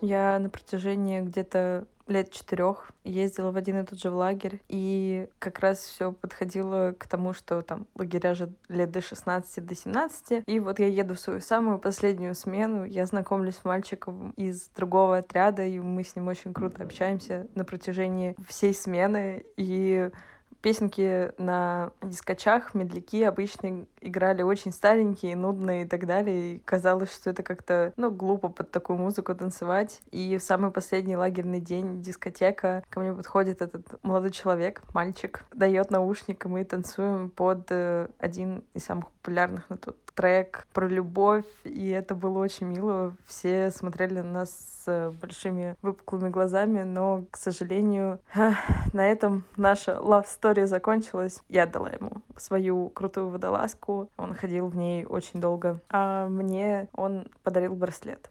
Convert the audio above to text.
Я на протяжении где-то лет четырех ездила в один и тот же в лагерь, и как раз все подходило к тому, что там лагеря же лет до 16, до 17, и вот я еду в свою самую последнюю смену, я знакомлюсь с мальчиком из другого отряда, и мы с ним очень круто общаемся на протяжении всей смены, и песенки на дискочах, медляки обычно играли очень старенькие, нудные и так далее. И казалось, что это как-то, ну, глупо под такую музыку танцевать. И в самый последний лагерный день дискотека ко мне подходит этот молодой человек, мальчик, дает наушник, и мы танцуем под э, один из самых популярных на тот трек про любовь, и это было очень мило. Все смотрели на нас с большими выпуклыми глазами, но, к сожалению, на этом наша love story закончилась. Я дала ему свою крутую водолазку, он ходил в ней очень долго, а мне он подарил браслет.